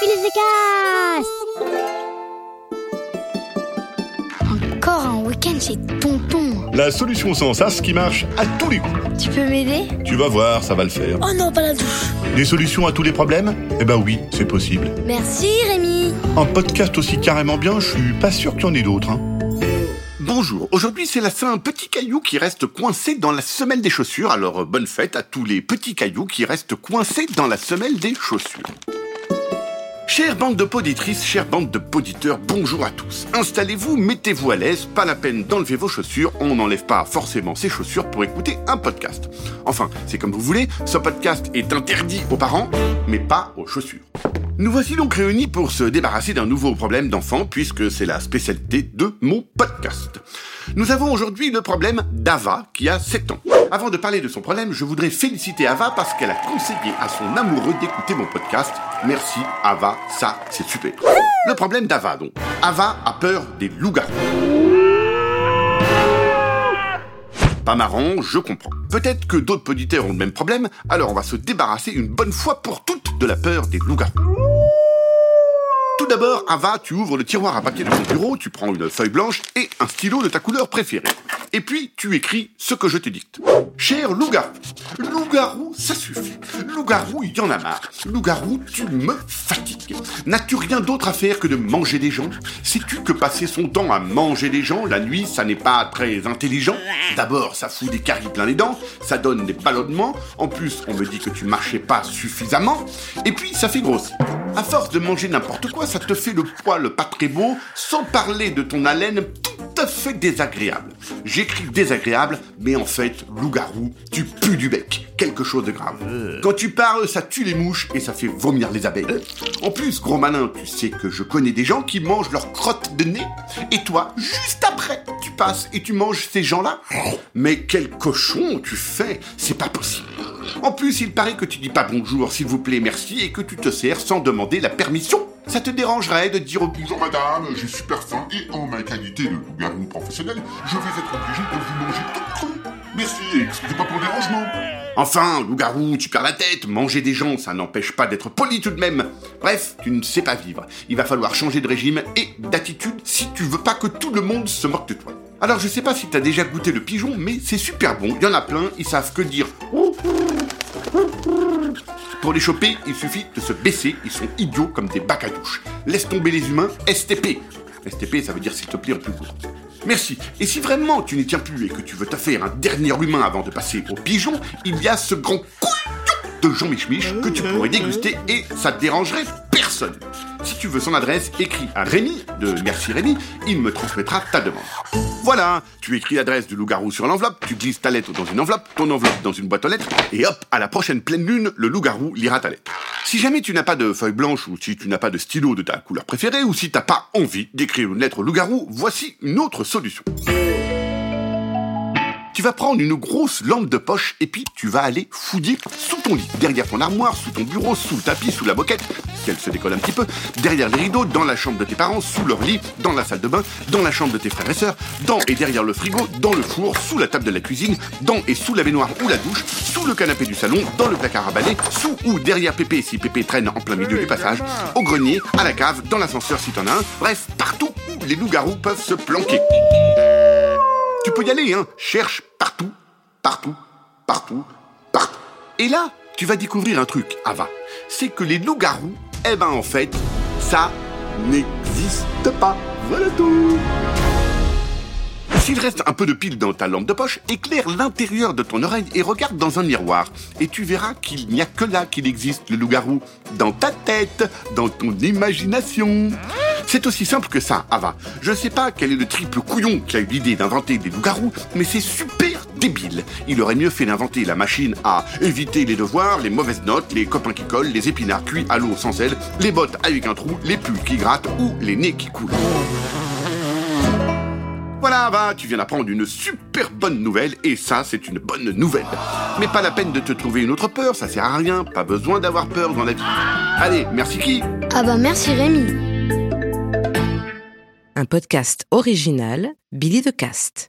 Billy Encore un week-end chez Tonton. La solution sans sas qui marche à tous les coups. Tu peux m'aider? Tu vas voir, ça va le faire. Oh non, pas la douche. Des solutions à tous les problèmes? Eh ben oui, c'est possible. Merci Rémi. Un podcast aussi carrément bien, je suis pas sûr qu'il y en ait d'autres. Hein. Bonjour, aujourd'hui c'est la Saint Petit Caillou qui reste coincé dans la semelle des chaussures, alors euh, bonne fête à tous les petits cailloux qui restent coincés dans la semelle des chaussures. Chère bande de poditrices, chère bande de poditeurs, bonjour à tous. Installez-vous, mettez-vous à l'aise, pas la peine d'enlever vos chaussures, on n'enlève pas forcément ses chaussures pour écouter un podcast. Enfin, c'est comme vous voulez, ce podcast est interdit aux parents, mais pas aux chaussures. Nous voici donc réunis pour se débarrasser d'un nouveau problème d'enfant, puisque c'est la spécialité de mon podcast. Nous avons aujourd'hui le problème d'Ava, qui a 7 ans. Avant de parler de son problème, je voudrais féliciter Ava parce qu'elle a conseillé à son amoureux d'écouter mon podcast. Merci Ava, ça c'est super. Le problème d'Ava donc. Ava a peur des loups-garous. Pas marrant, je comprends. Peut-être que d'autres auditeurs ont le même problème, alors on va se débarrasser une bonne fois pour toutes de la peur des loups-garous. Tout d'abord, Ava, tu ouvres le tiroir à papier de ton bureau, tu prends une feuille blanche et un stylo de ta couleur préférée. Et puis, tu écris ce que je te dicte. Cher loup-garou, loup-garou, ça suffit. Loup-garou, il y en a marre. Loup-garou, tu me fatigues. N'as-tu rien d'autre à faire que de manger des gens? Sais-tu que passer son temps à manger des gens la nuit, ça n'est pas très intelligent? D'abord, ça fout des caries plein les dents, ça donne des ballonnements, en plus, on me dit que tu marchais pas suffisamment, et puis ça fait grossir. À force de manger n'importe quoi, ça te fait le poil pas très beau, sans parler de ton haleine à fait désagréable. J'écris désagréable, mais en fait, loup-garou, tu pues du bec. Quelque chose de grave. Quand tu parles, ça tue les mouches et ça fait vomir les abeilles. En plus, gros malin, tu sais que je connais des gens qui mangent leur crotte de nez. Et toi, juste après, tu passes et tu manges ces gens-là. Mais quel cochon tu fais C'est pas possible. En plus, il paraît que tu dis pas bonjour, s'il vous plaît, merci, et que tu te sers sans demander la permission. Ça te dérangerait de dire au Bonjour madame, j'ai super faim et en ma qualité de loup-garou professionnel, je vais être obligé de vous manger tout cru. Merci et excusez-moi pour le dérangement. Enfin, loup-garou, tu perds la tête, manger des gens, ça n'empêche pas d'être poli tout de même. Bref, tu ne sais pas vivre. Il va falloir changer de régime et d'attitude si tu veux pas que tout le monde se moque de toi. Alors je sais pas si t'as déjà goûté le pigeon, mais c'est super bon, il y en a plein, ils savent que dire. Pour les choper, il suffit de se baisser, ils sont idiots comme des bacs à douche. Laisse tomber les humains, STP. STP, ça veut dire s'il te plaît en plus. Merci. Et si vraiment tu n'y tiens plus et que tu veux te faire un dernier humain avant de passer au pigeon, il y a ce grand couillon de Jean Michmich que tu pourrais déguster et ça te dérangerait Si tu veux son adresse, écris à Rémi de Merci Rémi, il me transmettra ta demande. Voilà, tu écris l'adresse du loup-garou sur l'enveloppe, tu glisses ta lettre dans une enveloppe, ton enveloppe dans une boîte aux lettres, et hop, à la prochaine pleine lune, le loup-garou lira ta lettre. Si jamais tu n'as pas de feuille blanche, ou si tu n'as pas de stylo de ta couleur préférée, ou si t'as pas envie d'écrire une lettre au loup-garou, voici une autre solution. Tu vas prendre une grosse lampe de poche et puis tu vas aller fouiller sous ton lit, derrière ton armoire, sous ton bureau, sous le tapis, sous la moquette, si elle se décolle un petit peu, derrière les rideaux, dans la chambre de tes parents, sous leur lit, dans la salle de bain, dans la chambre de tes frères et sœurs, dans et derrière le frigo, dans le four, sous la table de la cuisine, dans et sous la baignoire ou la douche, sous le canapé du salon, dans le placard à balai, sous ou derrière Pépé si Pépé traîne en plein milieu du passage, au grenier, à la cave, dans l'ascenseur si t'en as un, bref, partout où les loups-garous peuvent se planquer. Tu peux y aller, hein. Cherche partout, partout, partout, partout. Et là, tu vas découvrir un truc, Ava. C'est que les loups-garous, eh ben en fait, ça n'existe pas. Voilà tout. S'il reste un peu de pile dans ta lampe de poche, éclaire l'intérieur de ton oreille et regarde dans un miroir. Et tu verras qu'il n'y a que là qu'il existe le loup-garou. Dans ta tête, dans ton imagination. C'est aussi simple que ça, Ava. Je sais pas quel est le triple couillon qui a eu l'idée d'inventer des loups-garous, mais c'est super débile. Il aurait mieux fait d'inventer la machine à éviter les devoirs, les mauvaises notes, les copains qui collent, les épinards cuits à l'eau sans sel, les bottes avec un trou, les pulls qui grattent ou les nez qui coulent. Voilà, va, tu viens d'apprendre une super bonne nouvelle, et ça, c'est une bonne nouvelle. Mais pas la peine de te trouver une autre peur, ça sert à rien, pas besoin d'avoir peur dans la vie. Allez, merci qui Ah bah merci Rémi. Un podcast original, Billy de Cast.